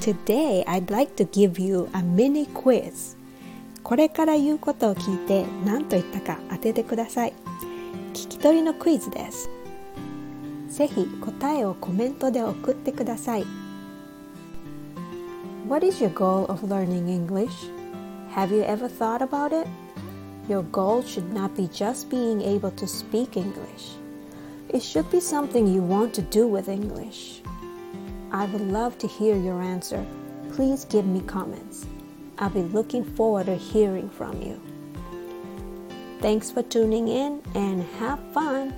Today I'd like to give you a mini quiz これから言うことを聞いて何と言ったか当ててください聞き取りのクイズですぜひ答えをコメントで送ってください What is your goal of learning English? Have you ever thought about it? Your goal should not be just being able to speak English. It should be something you want to do with English. I would love to hear your answer. Please give me comments. I'll be looking forward to hearing from you. Thanks for tuning in and have fun!